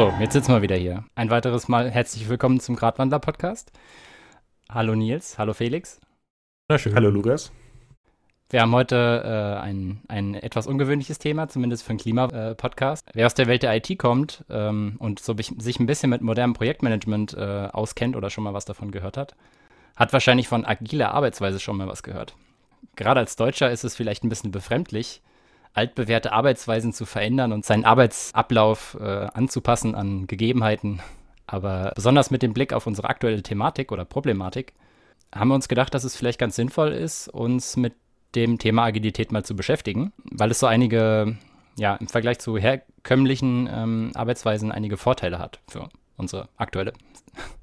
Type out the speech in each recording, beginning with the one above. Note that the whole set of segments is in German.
So, jetzt sitzen wir wieder hier. Ein weiteres Mal herzlich willkommen zum Gradwandler-Podcast. Hallo Nils, hallo Felix. Na schön. Hallo Lukas. Wir haben heute äh, ein, ein etwas ungewöhnliches Thema, zumindest für einen Klima-Podcast. Wer aus der Welt der IT kommt ähm, und so sich ein bisschen mit modernem Projektmanagement äh, auskennt oder schon mal was davon gehört hat, hat wahrscheinlich von agiler Arbeitsweise schon mal was gehört. Gerade als Deutscher ist es vielleicht ein bisschen befremdlich, altbewährte Arbeitsweisen zu verändern und seinen Arbeitsablauf äh, anzupassen an Gegebenheiten. Aber besonders mit dem Blick auf unsere aktuelle Thematik oder Problematik haben wir uns gedacht, dass es vielleicht ganz sinnvoll ist, uns mit dem Thema Agilität mal zu beschäftigen, weil es so einige, ja, im Vergleich zu herkömmlichen ähm, Arbeitsweisen einige Vorteile hat für unsere aktuelle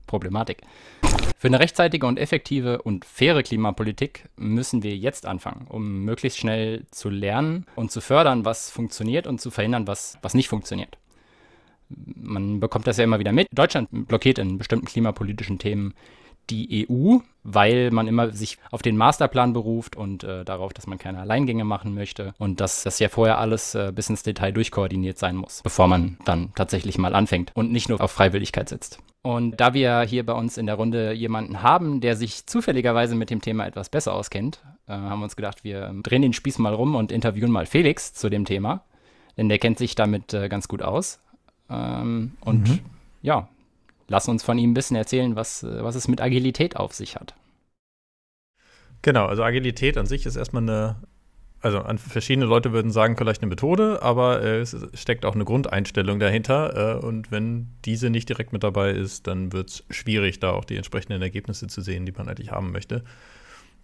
Problematik. Für eine rechtzeitige und effektive und faire Klimapolitik müssen wir jetzt anfangen, um möglichst schnell zu lernen und zu fördern, was funktioniert und zu verhindern, was, was nicht funktioniert. Man bekommt das ja immer wieder mit. Deutschland blockiert in bestimmten klimapolitischen Themen die EU, weil man immer sich auf den Masterplan beruft und äh, darauf, dass man keine Alleingänge machen möchte und dass das ja vorher alles äh, bis ins Detail durchkoordiniert sein muss, bevor man dann tatsächlich mal anfängt und nicht nur auf Freiwilligkeit setzt. Und da wir hier bei uns in der Runde jemanden haben, der sich zufälligerweise mit dem Thema etwas besser auskennt, äh, haben wir uns gedacht, wir drehen den Spieß mal rum und interviewen mal Felix zu dem Thema, denn der kennt sich damit äh, ganz gut aus. Ähm, und mhm. ja, lass uns von ihm ein bisschen erzählen, was, äh, was es mit Agilität auf sich hat. Genau, also Agilität an sich ist erstmal eine, also verschiedene Leute würden sagen, vielleicht eine Methode, aber äh, es steckt auch eine Grundeinstellung dahinter. Äh, und wenn diese nicht direkt mit dabei ist, dann wird es schwierig, da auch die entsprechenden Ergebnisse zu sehen, die man eigentlich haben möchte.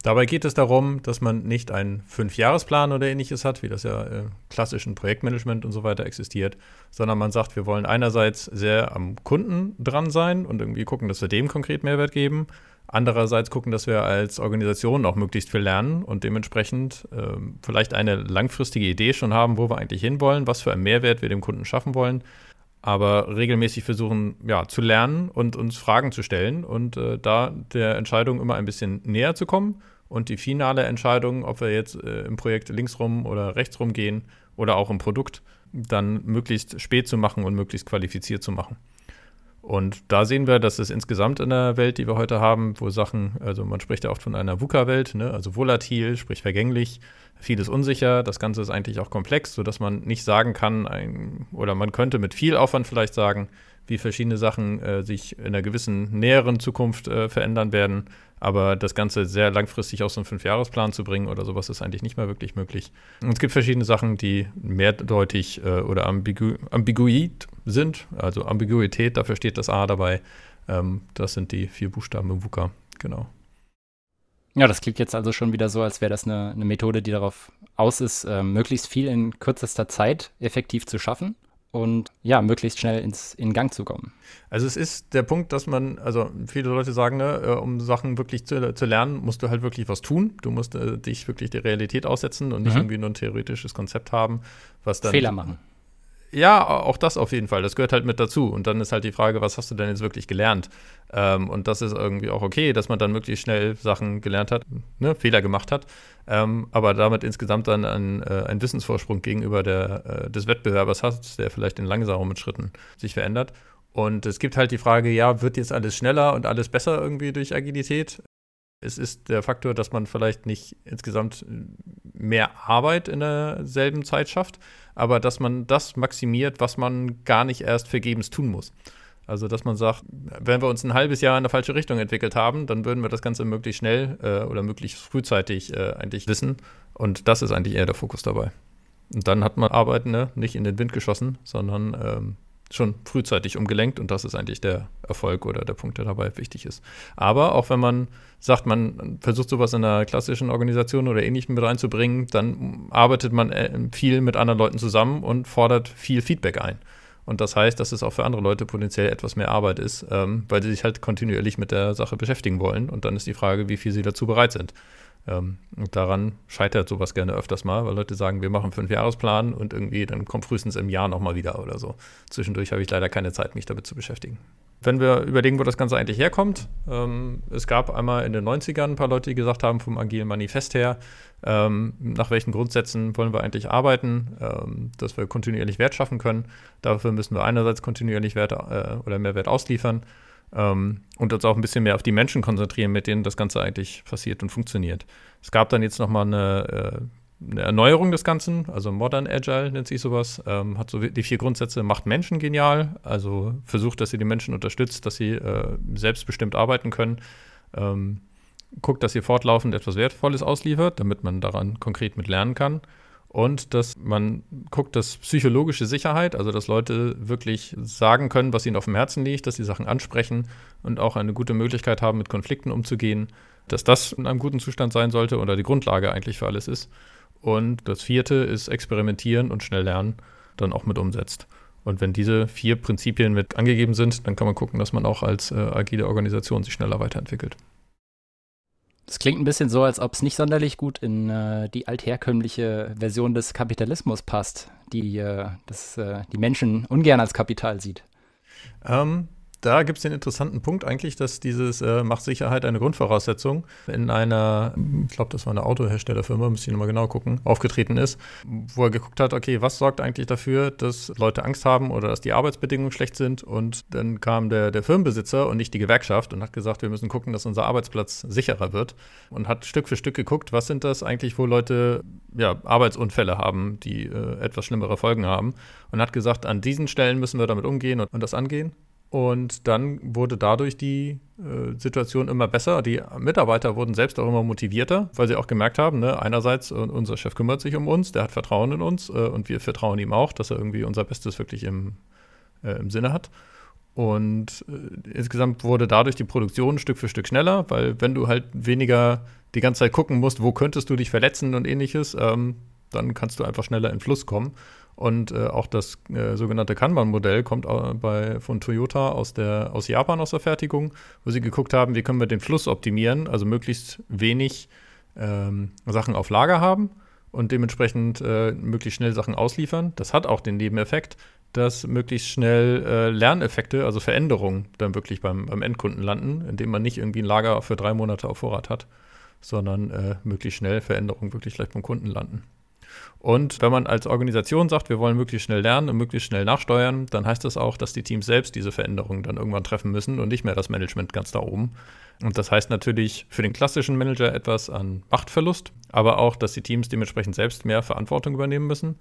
Dabei geht es darum, dass man nicht einen Fünfjahresplan oder ähnliches hat, wie das ja im klassischen Projektmanagement und so weiter existiert, sondern man sagt, wir wollen einerseits sehr am Kunden dran sein und irgendwie gucken, dass wir dem konkret Mehrwert geben. Andererseits gucken, dass wir als Organisation auch möglichst viel lernen und dementsprechend äh, vielleicht eine langfristige Idee schon haben, wo wir eigentlich hinwollen, was für einen Mehrwert wir dem Kunden schaffen wollen aber regelmäßig versuchen, ja, zu lernen und uns Fragen zu stellen und äh, da der Entscheidung immer ein bisschen näher zu kommen und die finale Entscheidung, ob wir jetzt äh, im Projekt linksrum oder rechtsrum gehen oder auch im Produkt, dann möglichst spät zu machen und möglichst qualifiziert zu machen. Und da sehen wir, dass es insgesamt in der Welt, die wir heute haben, wo Sachen, also man spricht ja oft von einer VUCA-Welt, ne, also volatil, sprich vergänglich, vieles unsicher, das Ganze ist eigentlich auch komplex, sodass man nicht sagen kann, ein, oder man könnte mit viel Aufwand vielleicht sagen, wie verschiedene Sachen äh, sich in einer gewissen näheren Zukunft äh, verändern werden. Aber das Ganze sehr langfristig aus einem Fünfjahresplan zu bringen oder sowas ist eigentlich nicht mehr wirklich möglich. Und es gibt verschiedene Sachen, die mehrdeutig äh, oder ambigu ambiguit sind. Also Ambiguität, dafür steht das A dabei. Ähm, das sind die vier Buchstaben im VUCA. Genau. Ja, das klingt jetzt also schon wieder so, als wäre das eine, eine, Methode, die darauf aus ist, äh, möglichst viel in kürzester Zeit effektiv zu schaffen und ja, möglichst schnell ins, in Gang zu kommen. Also es ist der Punkt, dass man, also viele Leute sagen, ne, äh, um Sachen wirklich zu, zu lernen, musst du halt wirklich was tun. Du musst äh, dich wirklich der Realität aussetzen und nicht mhm. irgendwie nur ein theoretisches Konzept haben, was dann. Fehler machen. Ja, auch das auf jeden Fall. Das gehört halt mit dazu. Und dann ist halt die Frage, was hast du denn jetzt wirklich gelernt? Ähm, und das ist irgendwie auch okay, dass man dann möglichst schnell Sachen gelernt hat, ne, Fehler gemacht hat, ähm, aber damit insgesamt dann ein, äh, einen Wissensvorsprung gegenüber der, äh, des Wettbewerbers hat, der vielleicht in langsamen Schritten sich verändert. Und es gibt halt die Frage, ja, wird jetzt alles schneller und alles besser irgendwie durch Agilität? Es ist der Faktor, dass man vielleicht nicht insgesamt mehr Arbeit in derselben Zeit schafft, aber dass man das maximiert, was man gar nicht erst vergebens tun muss. Also, dass man sagt, wenn wir uns ein halbes Jahr in eine falsche Richtung entwickelt haben, dann würden wir das Ganze möglichst schnell äh, oder möglichst frühzeitig äh, eigentlich wissen. Und das ist eigentlich eher der Fokus dabei. Und dann hat man Arbeit ne, nicht in den Wind geschossen, sondern ähm, schon frühzeitig umgelenkt und das ist eigentlich der Erfolg oder der Punkt, der dabei wichtig ist. Aber auch wenn man sagt, man versucht sowas in einer klassischen Organisation oder ähnlichem mit reinzubringen, dann arbeitet man äh, viel mit anderen Leuten zusammen und fordert viel Feedback ein. Und das heißt, dass es auch für andere Leute potenziell etwas mehr Arbeit ist, ähm, weil sie sich halt kontinuierlich mit der Sache beschäftigen wollen. Und dann ist die Frage, wie viel sie dazu bereit sind. Ähm, und daran scheitert sowas gerne öfters mal, weil Leute sagen, wir machen einen Fünfjahresplan und irgendwie dann kommt frühestens im Jahr nochmal wieder oder so. Zwischendurch habe ich leider keine Zeit, mich damit zu beschäftigen. Wenn wir überlegen, wo das Ganze eigentlich herkommt, ähm, es gab einmal in den 90ern ein paar Leute, die gesagt haben, vom Agilen Manifest her, ähm, nach welchen Grundsätzen wollen wir eigentlich arbeiten, ähm, dass wir kontinuierlich Wert schaffen können. Dafür müssen wir einerseits kontinuierlich Wert äh, oder Mehrwert ausliefern ähm, und uns auch ein bisschen mehr auf die Menschen konzentrieren, mit denen das Ganze eigentlich passiert und funktioniert. Es gab dann jetzt nochmal eine äh, eine Erneuerung des Ganzen, also Modern Agile nennt sich sowas, ähm, hat so die vier Grundsätze, macht Menschen genial, also versucht, dass ihr die Menschen unterstützt, dass sie äh, selbstbestimmt arbeiten können, ähm, guckt, dass ihr fortlaufend etwas Wertvolles ausliefert, damit man daran konkret mit lernen kann und dass man guckt, dass psychologische Sicherheit, also dass Leute wirklich sagen können, was ihnen auf dem Herzen liegt, dass sie Sachen ansprechen und auch eine gute Möglichkeit haben, mit Konflikten umzugehen, dass das in einem guten Zustand sein sollte oder die Grundlage eigentlich für alles ist. Und das vierte ist experimentieren und schnell lernen, dann auch mit umsetzt. Und wenn diese vier Prinzipien mit angegeben sind, dann kann man gucken, dass man auch als äh, agile Organisation sich schneller weiterentwickelt. Das klingt ein bisschen so, als ob es nicht sonderlich gut in äh, die altherkömmliche Version des Kapitalismus passt, die äh, das, äh, die Menschen ungern als Kapital sieht. Ähm, da gibt es den interessanten Punkt eigentlich, dass dieses äh, macht Sicherheit eine Grundvoraussetzung. In einer, ich glaube, das war eine Autoherstellerfirma, müsste ich nochmal genau gucken, aufgetreten ist, wo er geguckt hat, okay, was sorgt eigentlich dafür, dass Leute Angst haben oder dass die Arbeitsbedingungen schlecht sind? Und dann kam der, der Firmenbesitzer und nicht die Gewerkschaft und hat gesagt, wir müssen gucken, dass unser Arbeitsplatz sicherer wird und hat Stück für Stück geguckt, was sind das eigentlich, wo Leute ja, Arbeitsunfälle haben, die äh, etwas schlimmere Folgen haben und hat gesagt, an diesen Stellen müssen wir damit umgehen und, und das angehen und dann wurde dadurch die äh, Situation immer besser. Die Mitarbeiter wurden selbst auch immer motivierter, weil sie auch gemerkt haben, ne, einerseits, uh, unser Chef kümmert sich um uns, der hat Vertrauen in uns äh, und wir vertrauen ihm auch, dass er irgendwie unser Bestes wirklich im, äh, im Sinne hat. Und äh, insgesamt wurde dadurch die Produktion Stück für Stück schneller, weil wenn du halt weniger die ganze Zeit gucken musst, wo könntest du dich verletzen und ähnliches, ähm, dann kannst du einfach schneller in Fluss kommen. Und äh, auch das äh, sogenannte Kanban-Modell kommt bei, von Toyota aus, der, aus Japan aus der Fertigung, wo sie geguckt haben, wie können wir den Fluss optimieren, also möglichst wenig ähm, Sachen auf Lager haben und dementsprechend äh, möglichst schnell Sachen ausliefern. Das hat auch den Nebeneffekt, dass möglichst schnell äh, Lerneffekte, also Veränderungen, dann wirklich beim, beim, Endkunden landen, indem man nicht irgendwie ein Lager für drei Monate auf Vorrat hat, sondern äh, möglichst schnell Veränderungen wirklich gleich beim Kunden landen. Und wenn man als Organisation sagt, wir wollen möglichst schnell lernen und möglichst schnell nachsteuern, dann heißt das auch, dass die Teams selbst diese Veränderungen dann irgendwann treffen müssen und nicht mehr das Management ganz da oben. Und das heißt natürlich für den klassischen Manager etwas an Machtverlust, aber auch, dass die Teams dementsprechend selbst mehr Verantwortung übernehmen müssen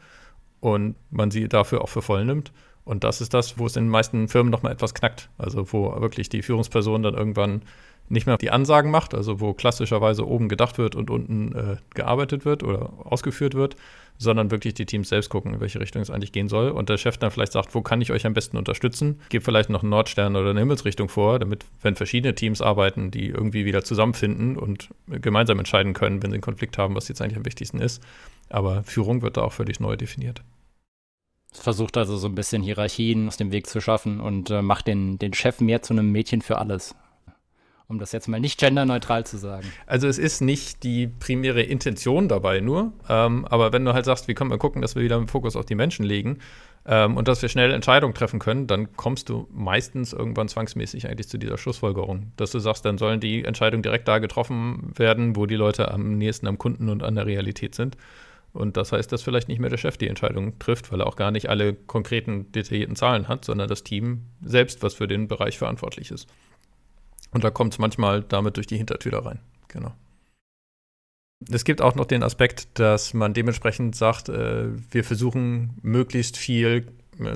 und man sie dafür auch für voll nimmt. Und das ist das, wo es in den meisten Firmen nochmal etwas knackt. Also wo wirklich die Führungsperson dann irgendwann nicht mehr die Ansagen macht, also wo klassischerweise oben gedacht wird und unten äh, gearbeitet wird oder ausgeführt wird, sondern wirklich die Teams selbst gucken, in welche Richtung es eigentlich gehen soll. Und der Chef dann vielleicht sagt, wo kann ich euch am besten unterstützen? Gebe vielleicht noch einen Nordstern oder eine Himmelsrichtung vor, damit, wenn verschiedene Teams arbeiten, die irgendwie wieder zusammenfinden und gemeinsam entscheiden können, wenn sie einen Konflikt haben, was jetzt eigentlich am wichtigsten ist. Aber Führung wird da auch völlig neu definiert. Versucht also so ein bisschen Hierarchien aus dem Weg zu schaffen und äh, macht den, den Chef mehr zu einem Mädchen für alles um das jetzt mal nicht genderneutral zu sagen. Also es ist nicht die primäre Intention dabei nur, ähm, aber wenn du halt sagst, wie können wir gucken, dass wir wieder den Fokus auf die Menschen legen ähm, und dass wir schnell Entscheidungen treffen können, dann kommst du meistens irgendwann zwangsmäßig eigentlich zu dieser Schlussfolgerung, dass du sagst, dann sollen die Entscheidungen direkt da getroffen werden, wo die Leute am nächsten am Kunden und an der Realität sind. Und das heißt, dass vielleicht nicht mehr der Chef die Entscheidung trifft, weil er auch gar nicht alle konkreten, detaillierten Zahlen hat, sondern das Team selbst, was für den Bereich verantwortlich ist. Und da kommt es manchmal damit durch die Hintertür rein. Genau. Es gibt auch noch den Aspekt, dass man dementsprechend sagt, äh, wir versuchen möglichst viel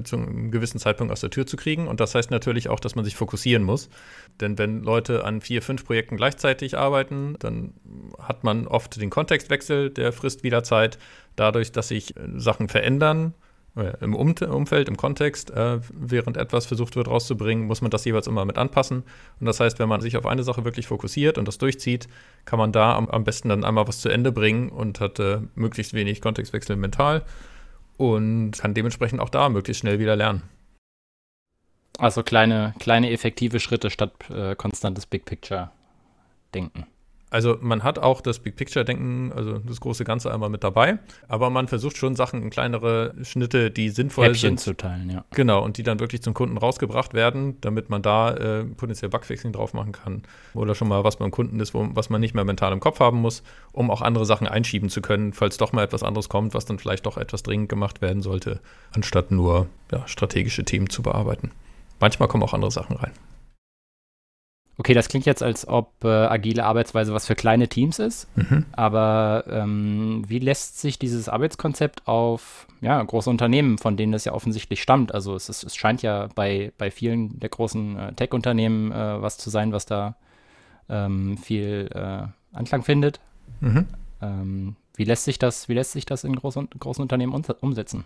zu einem gewissen Zeitpunkt aus der Tür zu kriegen. Und das heißt natürlich auch, dass man sich fokussieren muss. Denn wenn Leute an vier, fünf Projekten gleichzeitig arbeiten, dann hat man oft den Kontextwechsel, der frisst wieder Zeit. Dadurch, dass sich äh, Sachen verändern, im um Umfeld, im Kontext, äh, während etwas versucht wird rauszubringen, muss man das jeweils immer mit anpassen. Und das heißt, wenn man sich auf eine Sache wirklich fokussiert und das durchzieht, kann man da am, am besten dann einmal was zu Ende bringen und hat äh, möglichst wenig Kontextwechsel mental und kann dementsprechend auch da möglichst schnell wieder lernen. Also kleine, kleine effektive Schritte statt äh, konstantes Big Picture denken. Also man hat auch das Big Picture-Denken, also das große Ganze einmal mit dabei, aber man versucht schon Sachen in kleinere Schnitte, die sinnvoll Häppchen sind. zu teilen, ja. Genau, und die dann wirklich zum Kunden rausgebracht werden, damit man da äh, potenziell Bugfixing drauf machen kann oder schon mal was beim Kunden ist, wo, was man nicht mehr mental im Kopf haben muss, um auch andere Sachen einschieben zu können, falls doch mal etwas anderes kommt, was dann vielleicht doch etwas dringend gemacht werden sollte, anstatt nur ja, strategische Themen zu bearbeiten. Manchmal kommen auch andere Sachen rein. Okay, das klingt jetzt, als ob äh, agile Arbeitsweise was für kleine Teams ist. Mhm. Aber ähm, wie lässt sich dieses Arbeitskonzept auf ja, große Unternehmen, von denen das ja offensichtlich stammt? Also es, ist, es scheint ja bei, bei vielen der großen äh, Tech-Unternehmen äh, was zu sein, was da ähm, viel äh, Anklang findet. Mhm. Ähm, wie lässt sich das, wie lässt sich das in großen, großen Unternehmen umsetzen?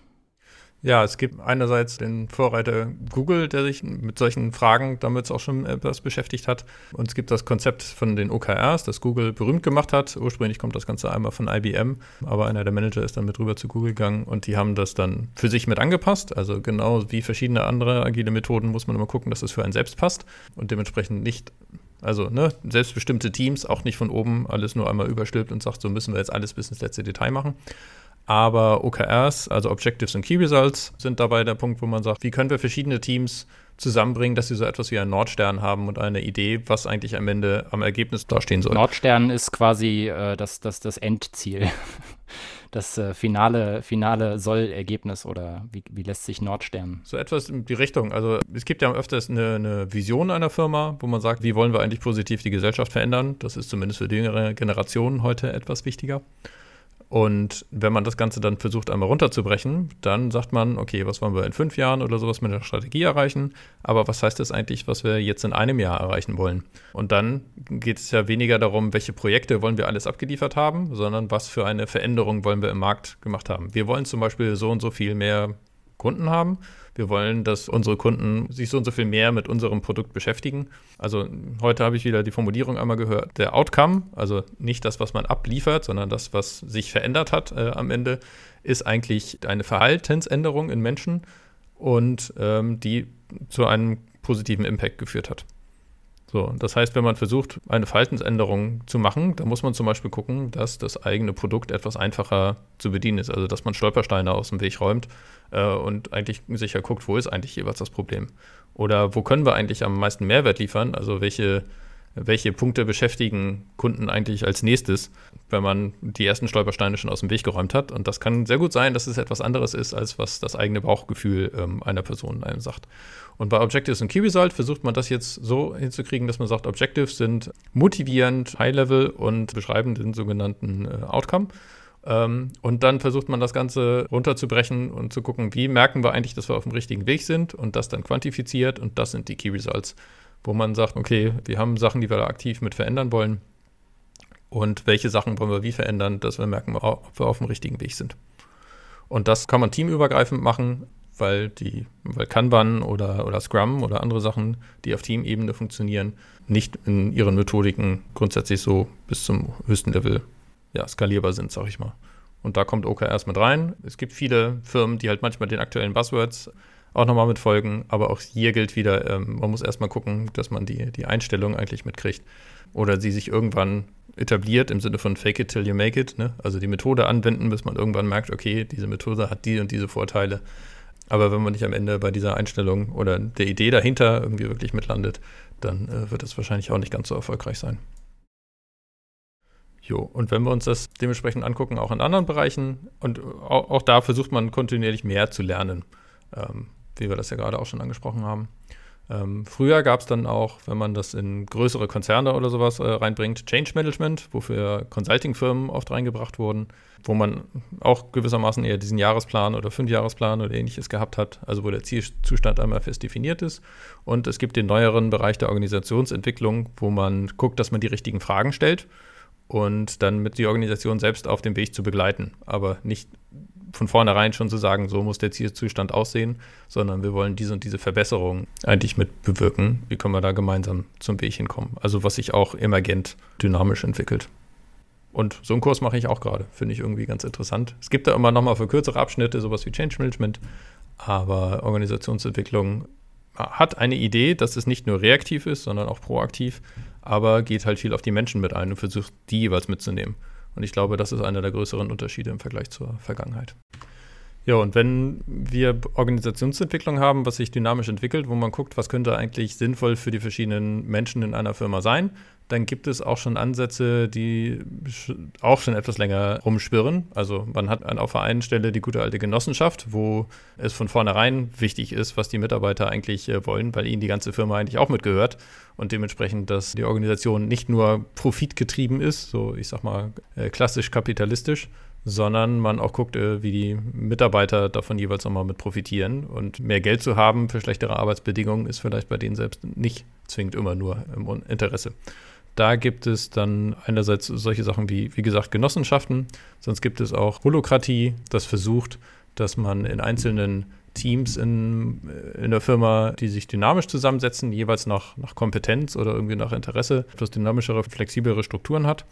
Ja, es gibt einerseits den Vorreiter Google, der sich mit solchen Fragen damit auch schon etwas beschäftigt hat. Und es gibt das Konzept von den OKRs, das Google berühmt gemacht hat. Ursprünglich kommt das Ganze einmal von IBM, aber einer der Manager ist dann mit rüber zu Google gegangen und die haben das dann für sich mit angepasst. Also genau wie verschiedene andere agile Methoden muss man immer gucken, dass es für einen selbst passt und dementsprechend nicht also ne, selbstbestimmte Teams, auch nicht von oben alles nur einmal überstülpt und sagt, so müssen wir jetzt alles bis ins letzte Detail machen. Aber OKRs, also Objectives und Key Results, sind dabei der Punkt, wo man sagt, wie können wir verschiedene Teams zusammenbringen, dass sie so etwas wie einen Nordstern haben und eine Idee, was eigentlich am Ende am Ergebnis dastehen soll. Nordstern ist quasi äh, das, das, das Endziel. Das äh, finale, finale Soll-Ergebnis oder wie, wie lässt sich Nordstern? So etwas in die Richtung. Also es gibt ja öfters eine, eine Vision einer Firma, wo man sagt, wie wollen wir eigentlich positiv die Gesellschaft verändern. Das ist zumindest für die jüngere Generationen heute etwas wichtiger. Und wenn man das Ganze dann versucht, einmal runterzubrechen, dann sagt man, okay, was wollen wir in fünf Jahren oder sowas mit der Strategie erreichen? Aber was heißt das eigentlich, was wir jetzt in einem Jahr erreichen wollen? Und dann geht es ja weniger darum, welche Projekte wollen wir alles abgeliefert haben, sondern was für eine Veränderung wollen wir im Markt gemacht haben. Wir wollen zum Beispiel so und so viel mehr Kunden haben wir wollen, dass unsere Kunden sich so und so viel mehr mit unserem Produkt beschäftigen. Also heute habe ich wieder die Formulierung einmal gehört. Der Outcome, also nicht das, was man abliefert, sondern das, was sich verändert hat äh, am Ende, ist eigentlich eine Verhaltensänderung in Menschen und ähm, die zu einem positiven Impact geführt hat. So, das heißt, wenn man versucht, eine Verhaltensänderung zu machen, dann muss man zum Beispiel gucken, dass das eigene Produkt etwas einfacher zu bedienen ist. Also, dass man Stolpersteine aus dem Weg räumt äh, und eigentlich sicher guckt, wo ist eigentlich jeweils das Problem? Oder wo können wir eigentlich am meisten Mehrwert liefern? Also, welche welche Punkte beschäftigen Kunden eigentlich als nächstes, wenn man die ersten Stolpersteine schon aus dem Weg geräumt hat. Und das kann sehr gut sein, dass es etwas anderes ist, als was das eigene Bauchgefühl ähm, einer Person einem sagt. Und bei Objectives und Key Result versucht man das jetzt so hinzukriegen, dass man sagt, Objectives sind motivierend, High-Level und beschreiben den sogenannten äh, Outcome. Ähm, und dann versucht man das Ganze runterzubrechen und zu gucken, wie merken wir eigentlich, dass wir auf dem richtigen Weg sind und das dann quantifiziert und das sind die Key Results wo man sagt, okay, wir haben Sachen, die wir da aktiv mit verändern wollen und welche Sachen wollen wir wie verändern, dass wir merken, ob wir auf dem richtigen Weg sind. Und das kann man teamübergreifend machen, weil die, weil Kanban oder, oder Scrum oder andere Sachen, die auf Teamebene funktionieren, nicht in ihren Methodiken grundsätzlich so bis zum höchsten Level ja, skalierbar sind, sag ich mal. Und da kommt OKRs mit rein. Es gibt viele Firmen, die halt manchmal den aktuellen Buzzwords auch nochmal mit folgen. Aber auch hier gilt wieder, ähm, man muss erstmal gucken, dass man die, die Einstellung eigentlich mitkriegt. Oder sie sich irgendwann etabliert im Sinne von Fake it till you make it. Ne? Also die Methode anwenden, bis man irgendwann merkt, okay, diese Methode hat die und diese Vorteile. Aber wenn man nicht am Ende bei dieser Einstellung oder der Idee dahinter irgendwie wirklich mitlandet, dann äh, wird es wahrscheinlich auch nicht ganz so erfolgreich sein. Jo, und wenn wir uns das dementsprechend angucken, auch in anderen Bereichen, und auch, auch da versucht man kontinuierlich mehr zu lernen. Ähm, wie wir das ja gerade auch schon angesprochen haben. Ähm, früher gab es dann auch, wenn man das in größere Konzerne oder sowas äh, reinbringt, Change Management, wofür Consulting-Firmen oft reingebracht wurden, wo man auch gewissermaßen eher diesen Jahresplan oder Fünfjahresplan oder ähnliches gehabt hat, also wo der Zielzustand einmal fest definiert ist. Und es gibt den neueren Bereich der Organisationsentwicklung, wo man guckt, dass man die richtigen Fragen stellt und dann mit die Organisation selbst auf dem Weg zu begleiten, aber nicht von vornherein schon zu sagen, so muss der Zielzustand aussehen, sondern wir wollen diese und diese Verbesserung eigentlich mit bewirken. Wie können wir da gemeinsam zum Weg hinkommen? Also was sich auch emergent dynamisch entwickelt. Und so einen Kurs mache ich auch gerade. Finde ich irgendwie ganz interessant. Es gibt da immer nochmal für kürzere Abschnitte sowas wie Change Management, aber Organisationsentwicklung hat eine Idee, dass es nicht nur reaktiv ist, sondern auch proaktiv. aber geht halt viel auf die Menschen mit ein und versucht, die jeweils mitzunehmen. Und ich glaube, das ist einer der größeren Unterschiede im Vergleich zur Vergangenheit. Ja, und wenn wir Organisationsentwicklung haben, was sich dynamisch entwickelt, wo man guckt, was könnte eigentlich sinnvoll für die verschiedenen Menschen in einer Firma sein, dann gibt es auch schon Ansätze, die auch schon etwas länger rumschwirren. Also man hat auf der einen Stelle die gute alte Genossenschaft, wo es von vornherein wichtig ist, was die Mitarbeiter eigentlich äh, wollen, weil ihnen die ganze Firma eigentlich auch mitgehört und dementsprechend, dass die Organisation nicht nur profitgetrieben ist, so ich sag mal äh, klassisch kapitalistisch, sondern man auch guckt, äh, wie die Mitarbeiter davon jeweils nochmal mit profitieren. Und mehr Geld zu haben für schlechtere Arbeitsbedingungen ist vielleicht bei denen selbst nicht zwingend immer nur im Interesse. Da gibt es dann einerseits solche Sachen wie, wie gesagt, Genossenschaften, sonst gibt es auch Holokratie, das versucht, dass man in einzelnen Teams in, in der Firma, die sich dynamisch zusammensetzen, jeweils nach, nach Kompetenz oder irgendwie nach Interesse, etwas dynamischere, flexiblere Strukturen hat.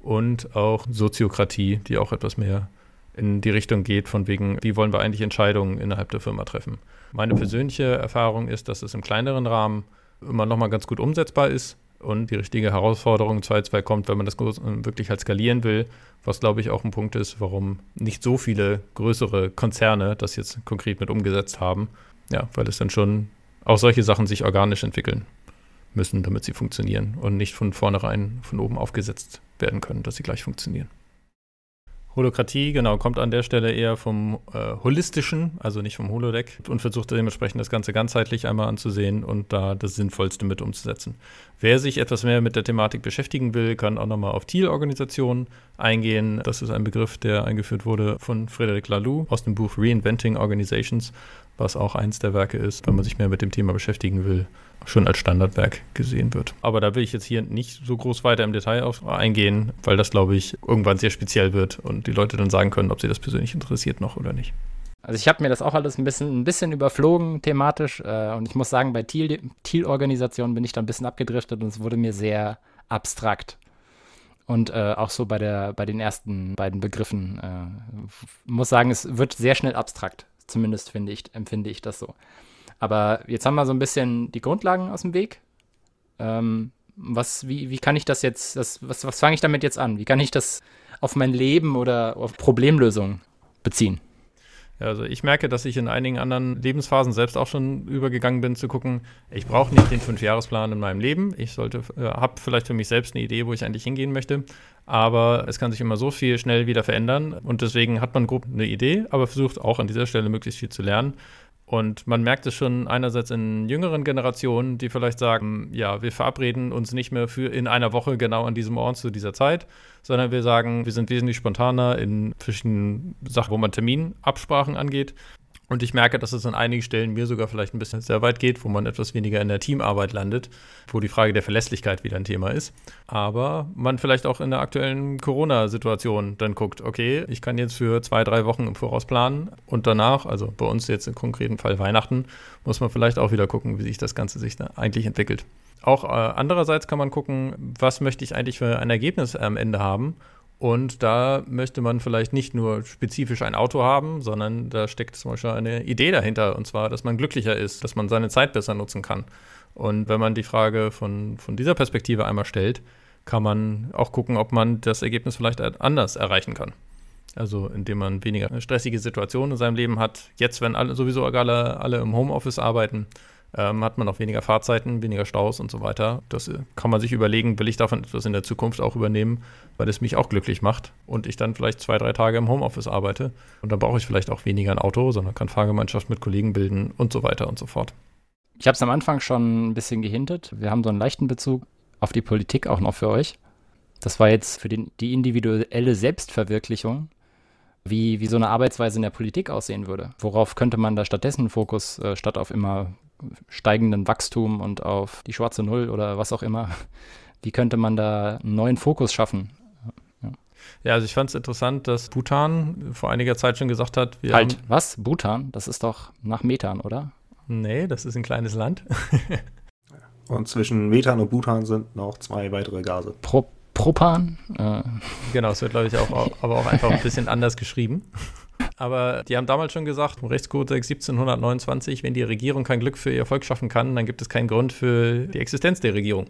Und auch Soziokratie, die auch etwas mehr in die Richtung geht, von wegen, wie wollen wir eigentlich Entscheidungen innerhalb der Firma treffen. Meine persönliche Erfahrung ist, dass es im kleineren Rahmen immer nochmal ganz gut umsetzbar ist, und die richtige Herausforderung 2.2 kommt, wenn man das wirklich halt skalieren will, was glaube ich auch ein Punkt ist, warum nicht so viele größere Konzerne das jetzt konkret mit umgesetzt haben. Ja, weil es dann schon auch solche Sachen sich organisch entwickeln müssen, damit sie funktionieren und nicht von vornherein von oben aufgesetzt werden können, dass sie gleich funktionieren. Holokratie, genau, kommt an der Stelle eher vom äh, Holistischen, also nicht vom Holodeck und versucht dementsprechend das Ganze ganzheitlich einmal anzusehen und da das Sinnvollste mit umzusetzen. Wer sich etwas mehr mit der Thematik beschäftigen will, kann auch nochmal auf Thiel-Organisationen eingehen. Das ist ein Begriff, der eingeführt wurde von Frederic Laloux aus dem Buch Reinventing Organizations, was auch eins der Werke ist, wenn man sich mehr mit dem Thema beschäftigen will schon als Standardwerk gesehen wird. Aber da will ich jetzt hier nicht so groß weiter im Detail auf eingehen, weil das, glaube ich, irgendwann sehr speziell wird und die Leute dann sagen können, ob sie das persönlich interessiert noch oder nicht. Also ich habe mir das auch alles ein bisschen, ein bisschen überflogen thematisch äh, und ich muss sagen, bei Thiel-Organisationen bin ich da ein bisschen abgedriftet und es wurde mir sehr abstrakt. Und äh, auch so bei, der, bei den ersten beiden Begriffen. Äh, muss sagen, es wird sehr schnell abstrakt. Zumindest finde ich, empfinde ich das so. Aber jetzt haben wir so ein bisschen die Grundlagen aus dem Weg. Ähm, was, wie, wie kann ich das jetzt, das, was, was fange ich damit jetzt an? Wie kann ich das auf mein Leben oder auf Problemlösungen beziehen? Also ich merke, dass ich in einigen anderen Lebensphasen selbst auch schon übergegangen bin zu gucken, ich brauche nicht den Fünfjahresplan in meinem Leben. Ich sollte, äh, habe vielleicht für mich selbst eine Idee, wo ich eigentlich hingehen möchte. Aber es kann sich immer so viel schnell wieder verändern. Und deswegen hat man grob eine Idee, aber versucht auch an dieser Stelle möglichst viel zu lernen. Und man merkt es schon einerseits in jüngeren Generationen, die vielleicht sagen, ja, wir verabreden uns nicht mehr für in einer Woche genau an diesem Ort zu dieser Zeit, sondern wir sagen, wir sind wesentlich spontaner in verschiedenen Sachen, wo man Terminabsprachen angeht. Und ich merke, dass es an einigen Stellen mir sogar vielleicht ein bisschen sehr weit geht, wo man etwas weniger in der Teamarbeit landet, wo die Frage der Verlässlichkeit wieder ein Thema ist. Aber man vielleicht auch in der aktuellen Corona-Situation dann guckt, okay, ich kann jetzt für zwei, drei Wochen im Voraus planen und danach, also bei uns jetzt im konkreten Fall Weihnachten, muss man vielleicht auch wieder gucken, wie sich das Ganze sich eigentlich entwickelt. Auch äh, andererseits kann man gucken, was möchte ich eigentlich für ein Ergebnis am Ende haben und da möchte man vielleicht nicht nur spezifisch ein Auto haben, sondern da steckt zum Beispiel eine Idee dahinter. Und zwar, dass man glücklicher ist, dass man seine Zeit besser nutzen kann. Und wenn man die Frage von, von dieser Perspektive einmal stellt, kann man auch gucken, ob man das Ergebnis vielleicht anders erreichen kann. Also indem man weniger stressige Situationen in seinem Leben hat. Jetzt, wenn alle, sowieso alle, alle im Homeoffice arbeiten, ähm, hat man auch weniger Fahrzeiten, weniger Staus und so weiter. Das äh, kann man sich überlegen, will ich davon etwas in der Zukunft auch übernehmen, weil es mich auch glücklich macht und ich dann vielleicht zwei, drei Tage im Homeoffice arbeite. Und dann brauche ich vielleicht auch weniger ein Auto, sondern kann Fahrgemeinschaft mit Kollegen bilden und so weiter und so fort. Ich habe es am Anfang schon ein bisschen gehintet. Wir haben so einen leichten Bezug auf die Politik auch noch für euch. Das war jetzt für den, die individuelle Selbstverwirklichung, wie, wie so eine Arbeitsweise in der Politik aussehen würde. Worauf könnte man da stattdessen Fokus äh, statt auf immer steigenden Wachstum und auf die schwarze Null oder was auch immer. Wie könnte man da einen neuen Fokus schaffen? Ja, ja also ich fand es interessant, dass Bhutan vor einiger Zeit schon gesagt hat, wir Halt, was? Bhutan? Das ist doch nach Methan, oder? Nee, das ist ein kleines Land. und zwischen Methan und Bhutan sind noch zwei weitere Gase. Pro Propan? Äh. Genau, es wird, glaube ich, auch, aber auch einfach ein bisschen anders geschrieben. Aber die haben damals schon gesagt, Rechtskodex 1729, wenn die Regierung kein Glück für ihr Volk schaffen kann, dann gibt es keinen Grund für die Existenz der Regierung.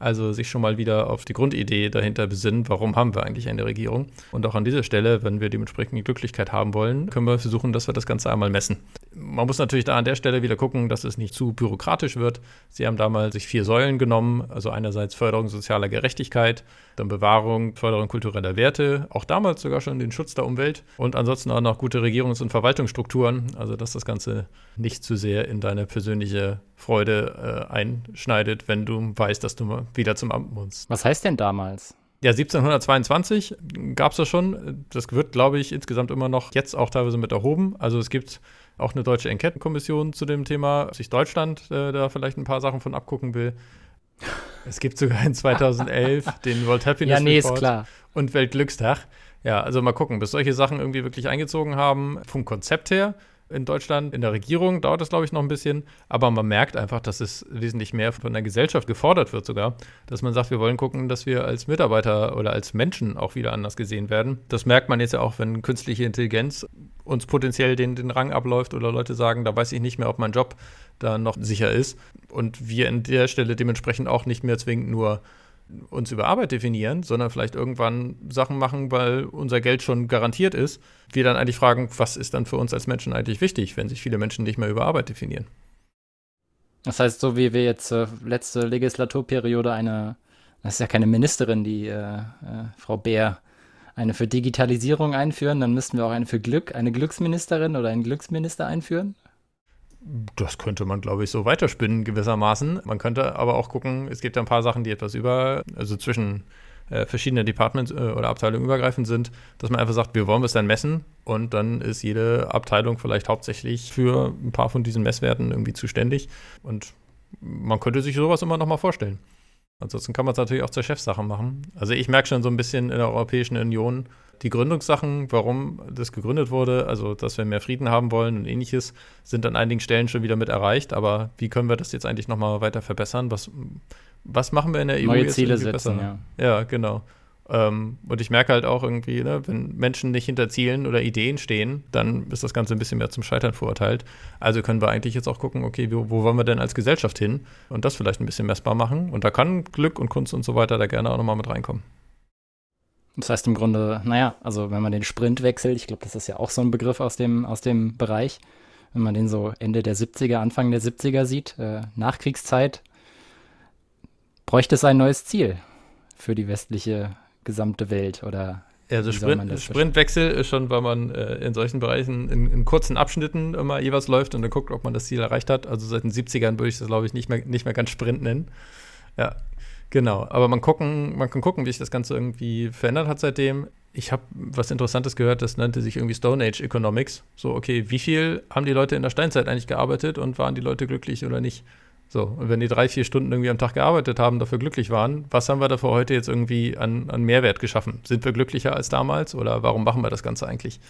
Also sich schon mal wieder auf die Grundidee dahinter besinnen, warum haben wir eigentlich eine Regierung? Und auch an dieser Stelle, wenn wir dementsprechend Glücklichkeit haben wollen, können wir versuchen, dass wir das Ganze einmal messen. Man muss natürlich da an der Stelle wieder gucken, dass es nicht zu bürokratisch wird. Sie haben damals sich vier Säulen genommen, also einerseits Förderung sozialer Gerechtigkeit, dann Bewahrung, Förderung kultureller Werte, auch damals sogar schon den Schutz der Umwelt und ansonsten auch noch gute Regierungs- und Verwaltungsstrukturen, also dass das Ganze nicht zu sehr in deine persönliche Freude äh, einschneidet, wenn du weißt, dass du wieder zum Amt musst. Was heißt denn damals? Ja, 1722 gab es das schon. Das wird, glaube ich, insgesamt immer noch jetzt auch teilweise mit erhoben. Also es gibt auch eine deutsche Enquetenkommission zu dem Thema, ob sich Deutschland äh, da vielleicht ein paar Sachen von abgucken will. Es gibt sogar in 2011 den World Happiness ja, nee, Report ist klar. und Weltglückstag. Ja, also mal gucken, bis solche Sachen irgendwie wirklich eingezogen haben, vom Konzept her in Deutschland, in der Regierung dauert das, glaube ich, noch ein bisschen, aber man merkt einfach, dass es wesentlich mehr von der Gesellschaft gefordert wird sogar, dass man sagt, wir wollen gucken, dass wir als Mitarbeiter oder als Menschen auch wieder anders gesehen werden. Das merkt man jetzt ja auch, wenn künstliche Intelligenz uns potenziell den, den Rang abläuft oder Leute sagen, da weiß ich nicht mehr, ob mein Job da noch sicher ist und wir an der Stelle dementsprechend auch nicht mehr zwingend nur uns über Arbeit definieren, sondern vielleicht irgendwann Sachen machen, weil unser Geld schon garantiert ist. Wir dann eigentlich fragen, was ist dann für uns als Menschen eigentlich wichtig, wenn sich viele Menschen nicht mehr über Arbeit definieren. Das heißt, so wie wir jetzt äh, letzte Legislaturperiode eine, das ist ja keine Ministerin, die äh, äh, Frau Bär, eine für Digitalisierung einführen, dann müssten wir auch eine für Glück, eine Glücksministerin oder einen Glücksminister einführen. Das könnte man, glaube ich, so weiterspinnen gewissermaßen. Man könnte aber auch gucken, es gibt ja ein paar Sachen, die etwas über, also zwischen äh, verschiedene Departments äh, oder Abteilungen übergreifend sind, dass man einfach sagt, wir wollen es dann messen und dann ist jede Abteilung vielleicht hauptsächlich für ein paar von diesen Messwerten irgendwie zuständig und man könnte sich sowas immer noch mal vorstellen. Ansonsten kann man es natürlich auch zur Chefsache machen. Also ich merke schon so ein bisschen in der Europäischen Union die Gründungssachen, warum das gegründet wurde, also dass wir mehr Frieden haben wollen und ähnliches, sind an einigen Stellen schon wieder mit erreicht. Aber wie können wir das jetzt eigentlich nochmal weiter verbessern? Was, was machen wir in der EU Neue Ziele setzen, besser? ja. Ja, genau. Ähm, und ich merke halt auch irgendwie, ne, wenn Menschen nicht hinter Zielen oder Ideen stehen, dann ist das Ganze ein bisschen mehr zum Scheitern verurteilt. Also können wir eigentlich jetzt auch gucken, okay, wo, wo wollen wir denn als Gesellschaft hin? Und das vielleicht ein bisschen messbar machen. Und da kann Glück und Kunst und so weiter da gerne auch nochmal mit reinkommen. Das heißt im Grunde, naja, also wenn man den Sprint wechselt, ich glaube, das ist ja auch so ein Begriff aus dem, aus dem Bereich, wenn man den so Ende der 70er, Anfang der 70er sieht, äh, Nachkriegszeit, bräuchte es ein neues Ziel für die westliche gesamte Welt oder also Sprint, Sprintwechsel ist schon, weil man äh, in solchen Bereichen in, in, kurzen Abschnitten immer jeweils läuft und dann guckt, ob man das Ziel erreicht hat. Also seit den 70ern würde ich das, glaube ich, nicht mehr, nicht mehr ganz Sprint nennen. Ja, genau. Aber man, gucken, man kann gucken, wie sich das Ganze irgendwie verändert hat seitdem. Ich habe was Interessantes gehört, das nannte sich irgendwie Stone Age Economics. So, okay, wie viel haben die Leute in der Steinzeit eigentlich gearbeitet und waren die Leute glücklich oder nicht? So, und wenn die drei, vier Stunden irgendwie am Tag gearbeitet haben, dafür glücklich waren, was haben wir dafür heute jetzt irgendwie an, an Mehrwert geschaffen? Sind wir glücklicher als damals oder warum machen wir das Ganze eigentlich?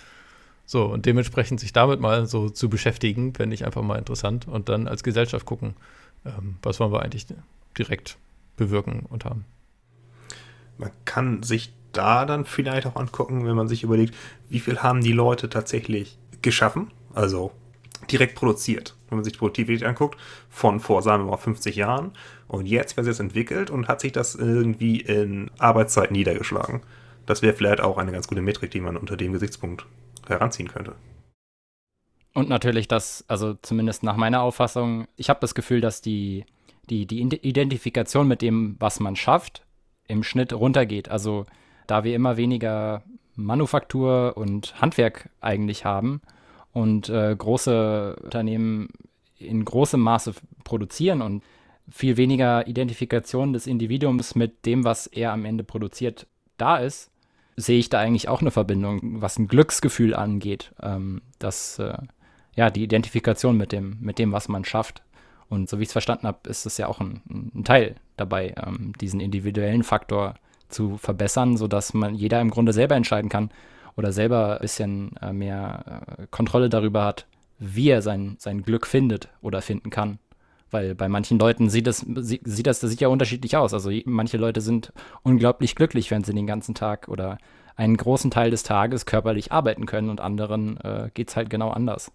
So, und dementsprechend sich damit mal so zu beschäftigen, fände ich einfach mal interessant und dann als Gesellschaft gucken, ähm, was wollen wir eigentlich direkt bewirken und haben. Man kann sich da dann vielleicht auch angucken, wenn man sich überlegt, wie viel haben die Leute tatsächlich geschaffen, also direkt produziert wenn man sich die Produktivität anguckt, von vor, sagen wir mal, 50 Jahren. Und jetzt, wer sich das entwickelt und hat sich das irgendwie in Arbeitszeit niedergeschlagen. Das wäre vielleicht auch eine ganz gute Metrik, die man unter dem Gesichtspunkt heranziehen könnte. Und natürlich das, also zumindest nach meiner Auffassung, ich habe das Gefühl, dass die, die, die Identifikation mit dem, was man schafft, im Schnitt runtergeht. Also da wir immer weniger Manufaktur und Handwerk eigentlich haben, und äh, große Unternehmen in großem Maße produzieren und viel weniger Identifikation des Individuums mit dem, was er am Ende produziert, da ist, sehe ich da eigentlich auch eine Verbindung, was ein Glücksgefühl angeht, ähm, dass äh, ja die Identifikation mit dem, mit dem, was man schafft. Und so wie ich es verstanden habe, ist es ja auch ein, ein Teil dabei, ähm, diesen individuellen Faktor zu verbessern, sodass man jeder im Grunde selber entscheiden kann, oder selber ein bisschen äh, mehr äh, Kontrolle darüber hat, wie er sein, sein Glück findet oder finden kann. Weil bei manchen Leuten sieht das, sieht das, das unterschiedlich aus. Also manche Leute sind unglaublich glücklich, wenn sie den ganzen Tag oder einen großen Teil des Tages körperlich arbeiten können und anderen äh, geht es halt genau anders.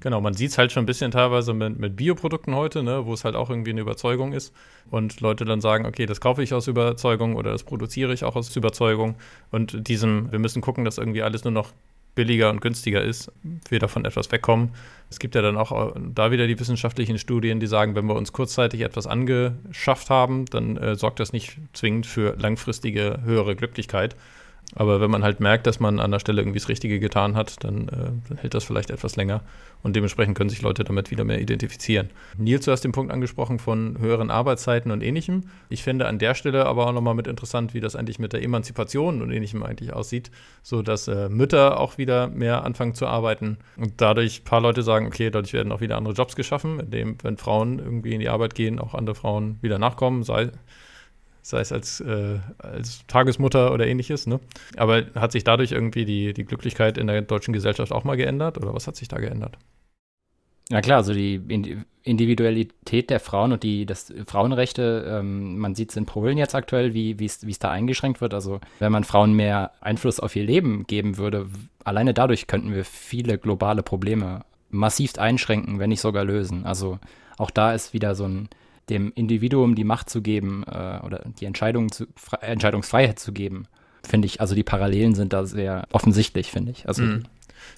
Genau, man sieht es halt schon ein bisschen teilweise mit, mit Bioprodukten heute, ne, wo es halt auch irgendwie eine Überzeugung ist und Leute dann sagen, okay, das kaufe ich aus Überzeugung oder das produziere ich auch aus Überzeugung und diesem, wir müssen gucken, dass irgendwie alles nur noch billiger und günstiger ist, wir davon etwas wegkommen. Es gibt ja dann auch da wieder die wissenschaftlichen Studien, die sagen, wenn wir uns kurzzeitig etwas angeschafft haben, dann äh, sorgt das nicht zwingend für langfristige höhere Glücklichkeit. Aber wenn man halt merkt, dass man an der Stelle irgendwie das Richtige getan hat, dann, äh, dann, hält das vielleicht etwas länger. Und dementsprechend können sich Leute damit wieder mehr identifizieren. Nils, du hast den Punkt angesprochen von höheren Arbeitszeiten und ähnlichem. Ich finde an der Stelle aber auch nochmal mit interessant, wie das eigentlich mit der Emanzipation und ähnlichem eigentlich aussieht, so dass äh, Mütter auch wieder mehr anfangen zu arbeiten und dadurch ein paar Leute sagen, okay, dadurch werden auch wieder andere Jobs geschaffen, indem, wenn Frauen irgendwie in die Arbeit gehen, auch andere Frauen wieder nachkommen, sei sei es als, äh, als Tagesmutter oder ähnliches. Ne? Aber hat sich dadurch irgendwie die, die Glücklichkeit in der deutschen Gesellschaft auch mal geändert oder was hat sich da geändert? Ja klar, also die Individualität der Frauen und die das Frauenrechte, ähm, man sieht es in Polen jetzt aktuell, wie es da eingeschränkt wird. Also wenn man Frauen mehr Einfluss auf ihr Leben geben würde, alleine dadurch könnten wir viele globale Probleme massivst einschränken, wenn nicht sogar lösen. Also auch da ist wieder so ein dem Individuum die Macht zu geben äh, oder die Entscheidung zu, Entscheidungsfreiheit zu geben, finde ich, also die Parallelen sind da sehr offensichtlich, finde ich. Also mhm.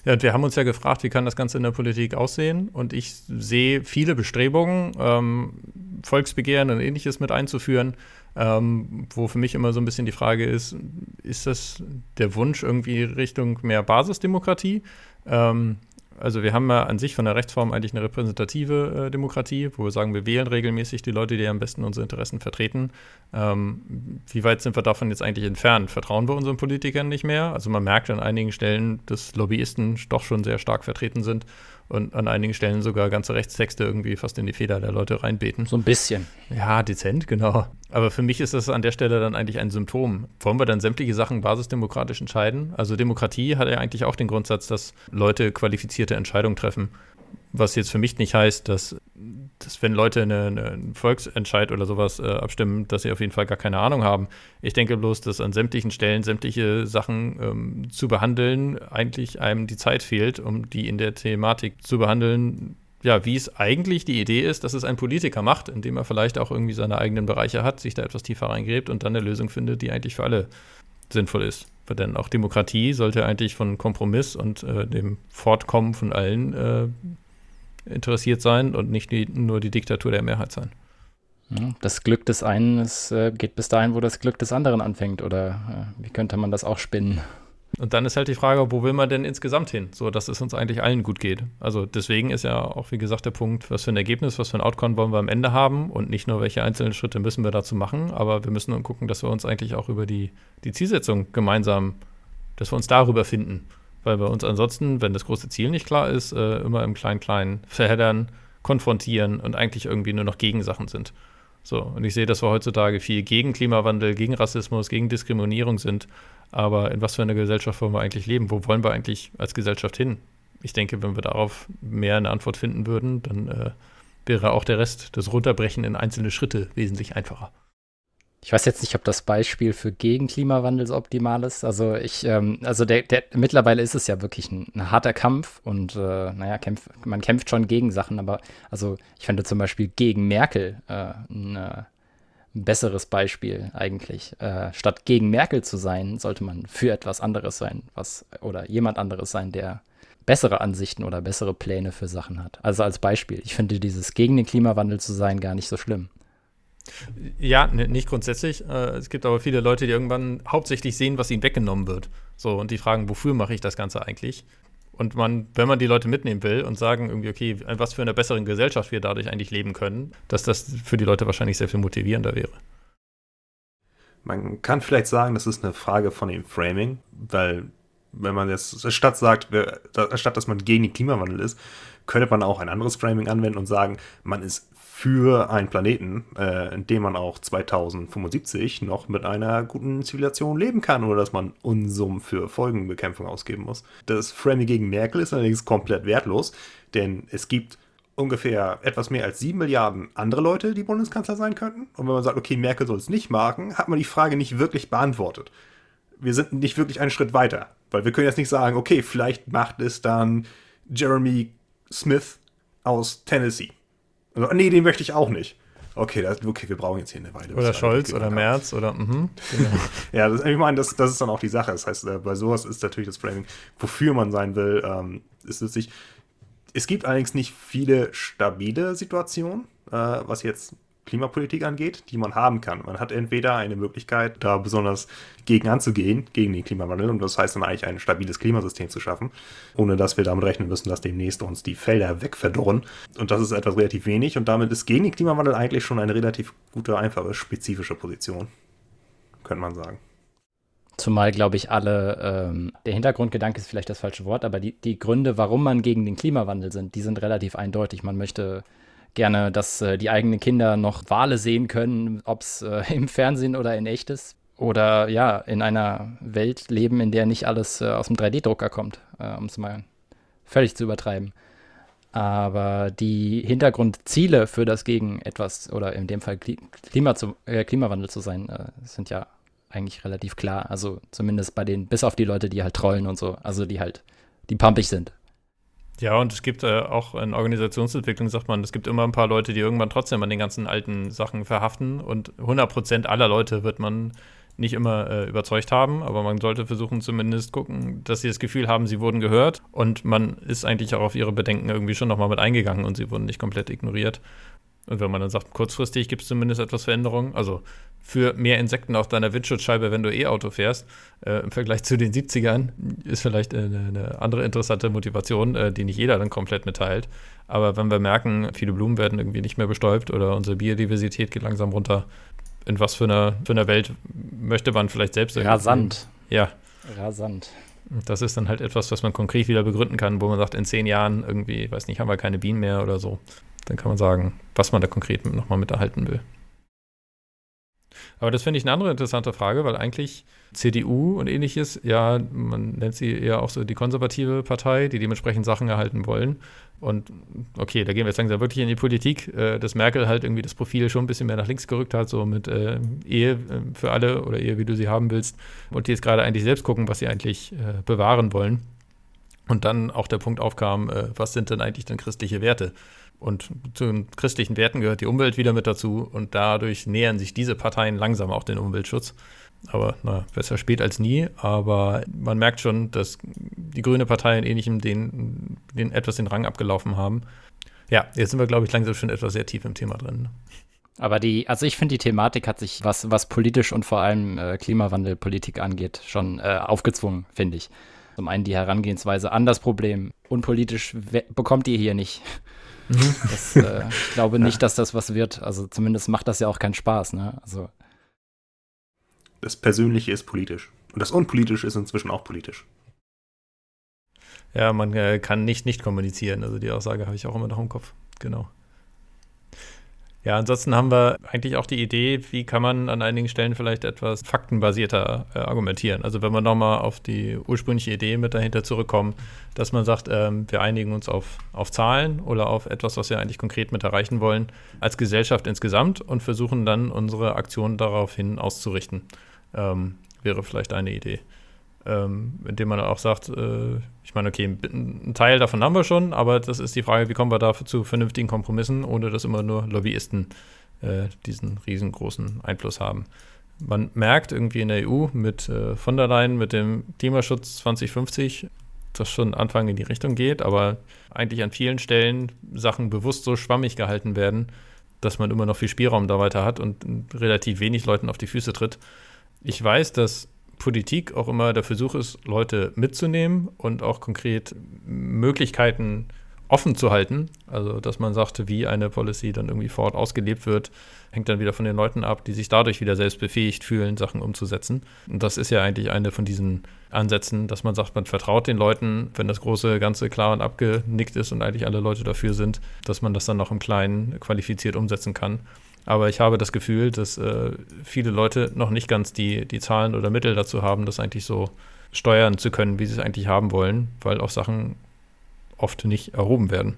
Ja, und wir haben uns ja gefragt, wie kann das Ganze in der Politik aussehen? Und ich sehe viele Bestrebungen, ähm, Volksbegehren und ähnliches mit einzuführen, ähm, wo für mich immer so ein bisschen die Frage ist, ist das der Wunsch irgendwie Richtung mehr Basisdemokratie? Ähm, also wir haben ja an sich von der Rechtsform eigentlich eine repräsentative äh, Demokratie, wo wir sagen, wir wählen regelmäßig die Leute, die am besten unsere Interessen vertreten. Ähm, wie weit sind wir davon jetzt eigentlich entfernt? Vertrauen wir unseren Politikern nicht mehr? Also man merkt an einigen Stellen, dass Lobbyisten doch schon sehr stark vertreten sind und an einigen Stellen sogar ganze Rechtstexte irgendwie fast in die Feder der Leute reinbeten. So ein bisschen. Ja, dezent, genau. Aber für mich ist das an der Stelle dann eigentlich ein Symptom. Wollen wir dann sämtliche Sachen basisdemokratisch entscheiden? Also Demokratie hat ja eigentlich auch den Grundsatz, dass Leute qualifizierte Entscheidungen treffen. Was jetzt für mich nicht heißt, dass, dass wenn Leute eine, einen Volksentscheid oder sowas äh, abstimmen, dass sie auf jeden Fall gar keine Ahnung haben. Ich denke bloß, dass an sämtlichen Stellen sämtliche Sachen ähm, zu behandeln, eigentlich einem die Zeit fehlt, um die in der Thematik zu behandeln, ja, wie es eigentlich die Idee ist, dass es ein Politiker macht, indem er vielleicht auch irgendwie seine eigenen Bereiche hat, sich da etwas tiefer reingräbt und dann eine Lösung findet, die eigentlich für alle sinnvoll ist. Denn auch Demokratie sollte eigentlich von Kompromiss und äh, dem Fortkommen von allen äh, interessiert sein und nicht die, nur die Diktatur der Mehrheit sein. Das Glück des einen ist, äh, geht bis dahin, wo das Glück des anderen anfängt. Oder äh, wie könnte man das auch spinnen? Und dann ist halt die Frage, wo will man denn insgesamt hin, so dass es uns eigentlich allen gut geht. Also deswegen ist ja auch, wie gesagt, der Punkt, was für ein Ergebnis, was für ein Outcome wollen wir am Ende haben und nicht nur, welche einzelnen Schritte müssen wir dazu machen, aber wir müssen gucken, dass wir uns eigentlich auch über die, die Zielsetzung gemeinsam, dass wir uns darüber finden weil wir uns ansonsten, wenn das große Ziel nicht klar ist, äh, immer im Klein-Klein verheddern, konfrontieren und eigentlich irgendwie nur noch Gegensachen sind. So, und ich sehe, dass wir heutzutage viel gegen Klimawandel, gegen Rassismus, gegen Diskriminierung sind. Aber in was für einer Gesellschaft wollen wir eigentlich leben? Wo wollen wir eigentlich als Gesellschaft hin? Ich denke, wenn wir darauf mehr eine Antwort finden würden, dann äh, wäre auch der Rest, das Runterbrechen in einzelne Schritte, wesentlich einfacher. Ich weiß jetzt nicht, ob das Beispiel für gegen Klimawandel so optimal ist. Also ich, ähm, also der, der, mittlerweile ist es ja wirklich ein, ein harter Kampf und äh, naja, kämpf, man kämpft schon gegen Sachen, aber also ich fände zum Beispiel gegen Merkel äh, ein, äh, ein besseres Beispiel eigentlich. Äh, statt gegen Merkel zu sein, sollte man für etwas anderes sein, was oder jemand anderes sein, der bessere Ansichten oder bessere Pläne für Sachen hat. Also als Beispiel. Ich finde dieses gegen den Klimawandel zu sein gar nicht so schlimm. Ja, nicht grundsätzlich. Äh, es gibt aber viele Leute, die irgendwann hauptsächlich sehen, was ihnen weggenommen wird. So, und die fragen, wofür mache ich das Ganze eigentlich? Und man, wenn man die Leute mitnehmen will und sagen irgendwie, okay, was für eine bessere Gesellschaft wir dadurch eigentlich leben können, dass das für die Leute wahrscheinlich sehr viel motivierender wäre. Man kann vielleicht sagen, das ist eine Frage von dem Framing, weil wenn man jetzt statt sagt, statt dass man gegen den Klimawandel ist, könnte man auch ein anderes Framing anwenden und sagen, man ist für einen Planeten, äh, in dem man auch 2075 noch mit einer guten Zivilisation leben kann oder dass man Unsummen für Folgenbekämpfung ausgeben muss. Das Framing gegen Merkel ist allerdings komplett wertlos, denn es gibt ungefähr etwas mehr als 7 Milliarden andere Leute, die Bundeskanzler sein könnten. Und wenn man sagt, okay, Merkel soll es nicht machen, hat man die Frage nicht wirklich beantwortet. Wir sind nicht wirklich einen Schritt weiter, weil wir können jetzt nicht sagen, okay, vielleicht macht es dann Jeremy Smith aus Tennessee. Also, nee, den möchte ich auch nicht. Okay, das, okay, wir brauchen jetzt hier eine Weile. Oder Scholz oder Merz oder mhm, genau. ja, das, ich meine, das, das ist dann auch die Sache. Das heißt, äh, bei sowas ist natürlich das Framing, wofür man sein will, ähm, ist nützlich. Es gibt allerdings nicht viele stabile Situationen, äh, was jetzt Klimapolitik angeht, die man haben kann. Man hat entweder eine Möglichkeit, da besonders gegen anzugehen, gegen den Klimawandel, und das heißt dann eigentlich ein stabiles Klimasystem zu schaffen, ohne dass wir damit rechnen müssen, dass demnächst uns die Felder wegverdorren. Und das ist etwas relativ wenig, und damit ist gegen den Klimawandel eigentlich schon eine relativ gute, einfache, spezifische Position, könnte man sagen. Zumal, glaube ich, alle, ähm, der Hintergrundgedanke ist vielleicht das falsche Wort, aber die, die Gründe, warum man gegen den Klimawandel sind, die sind relativ eindeutig. Man möchte gerne, dass äh, die eigenen Kinder noch Wale sehen können, ob es äh, im Fernsehen oder in echt ist. Oder ja, in einer Welt leben, in der nicht alles äh, aus dem 3D-Drucker kommt, äh, um es mal völlig zu übertreiben. Aber die Hintergrundziele für das gegen etwas, oder in dem Fall Klima zu, äh, Klimawandel zu sein, äh, sind ja eigentlich relativ klar. Also zumindest bei den, bis auf die Leute, die halt trollen und so, also die halt, die pumpig sind. Ja, und es gibt äh, auch in Organisationsentwicklung, sagt man, es gibt immer ein paar Leute, die irgendwann trotzdem an den ganzen alten Sachen verhaften. Und 100 Prozent aller Leute wird man nicht immer äh, überzeugt haben, aber man sollte versuchen zumindest gucken, dass sie das Gefühl haben, sie wurden gehört und man ist eigentlich auch auf ihre Bedenken irgendwie schon nochmal mit eingegangen und sie wurden nicht komplett ignoriert. Und wenn man dann sagt, kurzfristig gibt es zumindest etwas Veränderung, also für mehr Insekten auf deiner Windschutzscheibe, wenn du E-Auto fährst, äh, im Vergleich zu den 70ern, ist vielleicht eine, eine andere interessante Motivation, äh, die nicht jeder dann komplett mitteilt. Aber wenn wir merken, viele Blumen werden irgendwie nicht mehr bestäubt oder unsere Biodiversität geht langsam runter, in was für einer, für einer Welt möchte man vielleicht selbst Rasant. Ja. Rasant. Das ist dann halt etwas, was man konkret wieder begründen kann, wo man sagt, in zehn Jahren irgendwie, weiß nicht, haben wir keine Bienen mehr oder so. Dann kann man sagen, was man da konkret nochmal mit erhalten will. Aber das finde ich eine andere interessante Frage, weil eigentlich CDU und ähnliches, ja, man nennt sie eher auch so die konservative Partei, die dementsprechend Sachen erhalten wollen. Und okay, da gehen wir jetzt langsam wirklich in die Politik, äh, dass Merkel halt irgendwie das Profil schon ein bisschen mehr nach links gerückt hat, so mit äh, Ehe äh, für alle oder Ehe, wie du sie haben willst. Und die jetzt gerade eigentlich selbst gucken, was sie eigentlich bewahren wollen. Und dann auch der Punkt aufkam, was sind denn eigentlich denn christliche Werte? Und zu den christlichen Werten gehört die Umwelt wieder mit dazu und dadurch nähern sich diese Parteien langsam auch den Umweltschutz. Aber na, besser spät als nie. Aber man merkt schon, dass die Grüne Partei in ähnlichem den, den etwas den Rang abgelaufen haben. Ja, jetzt sind wir, glaube ich, langsam schon etwas sehr tief im Thema drin. Ne? Aber die, also ich finde, die Thematik hat sich, was, was politisch und vor allem äh, Klimawandelpolitik angeht, schon äh, aufgezwungen, finde ich. Zum einen die Herangehensweise an das Problem. Unpolitisch bekommt ihr hier nicht. Mhm. Das, äh, ich glaube nicht, dass das was wird. Also zumindest macht das ja auch keinen Spaß. Ne? Also. Das Persönliche ist politisch. Und das Unpolitische ist inzwischen auch politisch. Ja, man äh, kann nicht nicht kommunizieren. Also die Aussage habe ich auch immer noch im Kopf. Genau. Ja, ansonsten haben wir eigentlich auch die Idee, wie kann man an einigen Stellen vielleicht etwas faktenbasierter äh, argumentieren. Also wenn wir nochmal auf die ursprüngliche Idee mit dahinter zurückkommen, dass man sagt, ähm, wir einigen uns auf, auf Zahlen oder auf etwas, was wir eigentlich konkret mit erreichen wollen, als Gesellschaft insgesamt und versuchen dann unsere Aktionen daraufhin auszurichten. Ähm, wäre vielleicht eine Idee ähm, indem man auch sagt, äh, ich meine, okay, ein Teil davon haben wir schon, aber das ist die Frage, wie kommen wir da zu vernünftigen Kompromissen, ohne dass immer nur Lobbyisten äh, diesen riesengroßen Einfluss haben. Man merkt irgendwie in der EU mit äh, von der Leyen, mit dem Klimaschutz 2050, dass schon Anfang in die Richtung geht, aber eigentlich an vielen Stellen Sachen bewusst so schwammig gehalten werden, dass man immer noch viel Spielraum da weiter hat und relativ wenig Leuten auf die Füße tritt. Ich weiß, dass Politik auch immer der Versuch ist, Leute mitzunehmen und auch konkret Möglichkeiten offen zu halten. Also, dass man sagt, wie eine Policy dann irgendwie vor Ort ausgelebt wird, hängt dann wieder von den Leuten ab, die sich dadurch wieder selbst befähigt fühlen, Sachen umzusetzen. Und das ist ja eigentlich eine von diesen Ansätzen, dass man sagt, man vertraut den Leuten, wenn das große Ganze klar und abgenickt ist und eigentlich alle Leute dafür sind, dass man das dann noch im Kleinen qualifiziert umsetzen kann. Aber ich habe das Gefühl, dass äh, viele Leute noch nicht ganz die, die Zahlen oder Mittel dazu haben, das eigentlich so steuern zu können, wie sie es eigentlich haben wollen, weil auch Sachen oft nicht erhoben werden.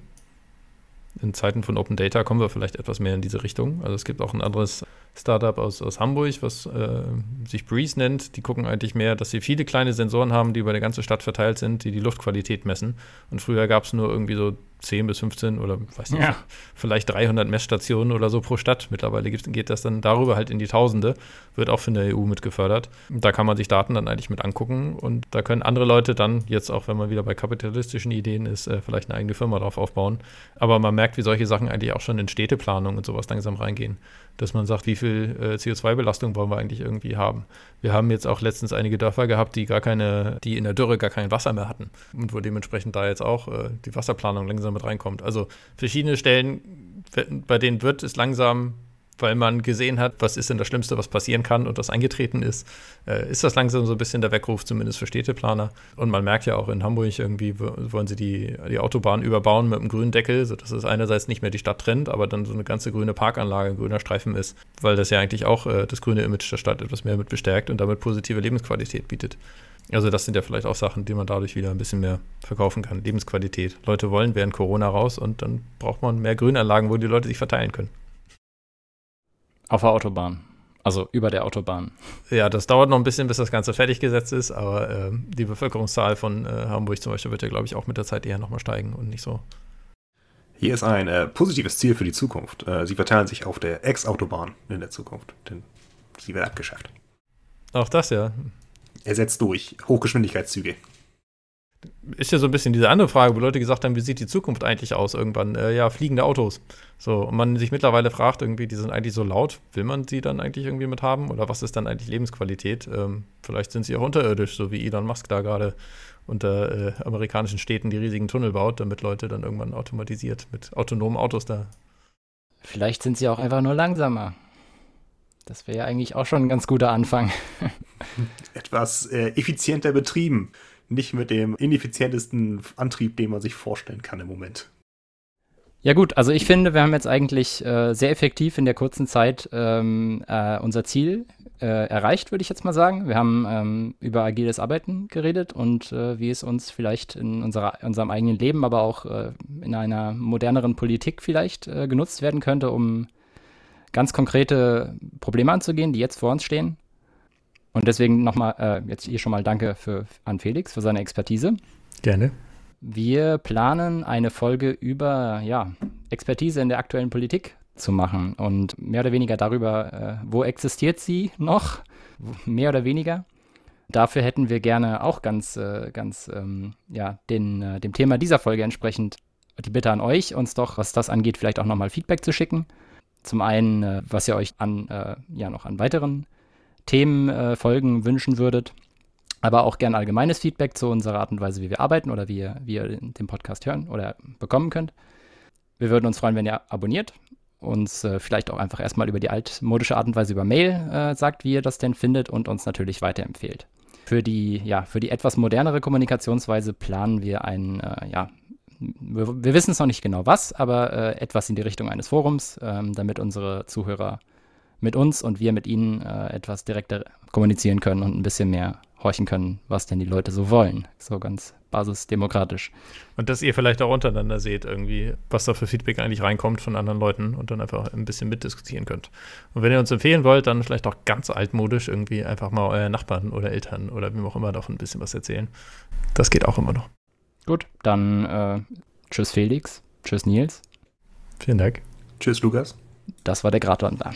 In Zeiten von Open Data kommen wir vielleicht etwas mehr in diese Richtung. Also es gibt auch ein anderes Startup aus, aus Hamburg, was äh, sich Breeze nennt. Die gucken eigentlich mehr, dass sie viele kleine Sensoren haben, die über die ganze Stadt verteilt sind, die die Luftqualität messen. Und früher gab es nur irgendwie so 10 bis 15 oder weiß nicht, ja. vielleicht 300 Messstationen oder so pro Stadt. Mittlerweile geht das dann darüber halt in die Tausende, wird auch von der EU mitgefördert. Da kann man sich Daten dann eigentlich mit angucken und da können andere Leute dann, jetzt auch wenn man wieder bei kapitalistischen Ideen ist, äh, vielleicht eine eigene Firma drauf aufbauen. Aber man merkt, wie solche Sachen eigentlich auch schon in Städteplanung und sowas langsam reingehen. Dass man sagt, wie viel äh, CO2-Belastung wollen wir eigentlich irgendwie haben. Wir haben jetzt auch letztens einige Dörfer gehabt, die gar keine, die in der Dürre gar kein Wasser mehr hatten und wo dementsprechend da jetzt auch äh, die Wasserplanung langsam mit reinkommt. Also verschiedene Stellen, bei denen wird es langsam weil man gesehen hat, was ist denn das Schlimmste, was passieren kann und das eingetreten ist, äh, ist das langsam so ein bisschen der Weckruf, zumindest für Städteplaner. Und man merkt ja auch in Hamburg irgendwie, wollen sie die, die Autobahn überbauen mit einem grünen Deckel, sodass es einerseits nicht mehr die Stadt trennt, aber dann so eine ganze grüne Parkanlage, ein grüner Streifen ist, weil das ja eigentlich auch äh, das grüne Image der Stadt etwas mehr mit bestärkt und damit positive Lebensqualität bietet. Also das sind ja vielleicht auch Sachen, die man dadurch wieder ein bisschen mehr verkaufen kann. Lebensqualität. Leute wollen während Corona raus und dann braucht man mehr Grünanlagen, wo die Leute sich verteilen können. Auf der Autobahn. Also über der Autobahn. Ja, das dauert noch ein bisschen, bis das Ganze fertig gesetzt ist, aber äh, die Bevölkerungszahl von äh, Hamburg zum Beispiel wird ja, glaube ich, auch mit der Zeit eher nochmal steigen und nicht so. Hier ist ein äh, positives Ziel für die Zukunft. Äh, sie verteilen sich auf der Ex-Autobahn in der Zukunft, denn sie wird abgeschafft. Auch das, ja. Ersetzt durch Hochgeschwindigkeitszüge ist ja so ein bisschen diese andere Frage, wo Leute gesagt haben, wie sieht die Zukunft eigentlich aus irgendwann? Äh, ja, fliegende Autos. So, und man sich mittlerweile fragt, irgendwie, die sind eigentlich so laut, will man sie dann eigentlich irgendwie mit haben? Oder was ist dann eigentlich Lebensqualität? Ähm, vielleicht sind sie auch unterirdisch, so wie Elon Musk da gerade unter äh, amerikanischen Städten die riesigen Tunnel baut, damit Leute dann irgendwann automatisiert mit autonomen Autos da. Vielleicht sind sie auch einfach nur langsamer. Das wäre ja eigentlich auch schon ein ganz guter Anfang. Etwas äh, effizienter betrieben nicht mit dem ineffizientesten Antrieb, den man sich vorstellen kann im Moment. Ja gut, also ich finde, wir haben jetzt eigentlich äh, sehr effektiv in der kurzen Zeit ähm, äh, unser Ziel äh, erreicht, würde ich jetzt mal sagen. Wir haben ähm, über agiles Arbeiten geredet und äh, wie es uns vielleicht in unserer, unserem eigenen Leben, aber auch äh, in einer moderneren Politik vielleicht äh, genutzt werden könnte, um ganz konkrete Probleme anzugehen, die jetzt vor uns stehen. Und deswegen nochmal, äh, jetzt hier schon mal Danke für, an Felix für seine Expertise. Gerne. Wir planen eine Folge über ja, Expertise in der aktuellen Politik zu machen und mehr oder weniger darüber, äh, wo existiert sie noch, mehr oder weniger. Dafür hätten wir gerne auch ganz, äh, ganz ähm, ja, den, äh, dem Thema dieser Folge entsprechend die Bitte an euch, uns doch, was das angeht, vielleicht auch nochmal Feedback zu schicken. Zum einen, äh, was ihr euch an, äh, ja, noch an weiteren Themenfolgen äh, wünschen würdet. Aber auch gerne allgemeines Feedback zu unserer Art und Weise, wie wir arbeiten oder wie ihr, wie ihr den Podcast hören oder bekommen könnt. Wir würden uns freuen, wenn ihr abonniert, uns äh, vielleicht auch einfach erstmal über die altmodische Art und Weise über Mail äh, sagt, wie ihr das denn findet und uns natürlich weiterempfehlt. Für die, ja, für die etwas modernere Kommunikationsweise planen wir ein, äh, ja, wir, wir wissen es noch nicht genau was, aber äh, etwas in die Richtung eines Forums, ähm, damit unsere Zuhörer mit uns und wir mit ihnen äh, etwas direkter kommunizieren können und ein bisschen mehr horchen können, was denn die Leute so wollen. So ganz basisdemokratisch. Und dass ihr vielleicht auch untereinander seht, irgendwie, was da für Feedback eigentlich reinkommt von anderen Leuten und dann einfach ein bisschen mitdiskutieren könnt. Und wenn ihr uns empfehlen wollt, dann vielleicht auch ganz altmodisch irgendwie einfach mal euren Nachbarn oder Eltern oder wem auch immer davon ein bisschen was erzählen. Das geht auch immer noch. Gut, dann äh, tschüss Felix, tschüss Nils. Vielen Dank. Tschüss Lukas. Das war der Gratwander.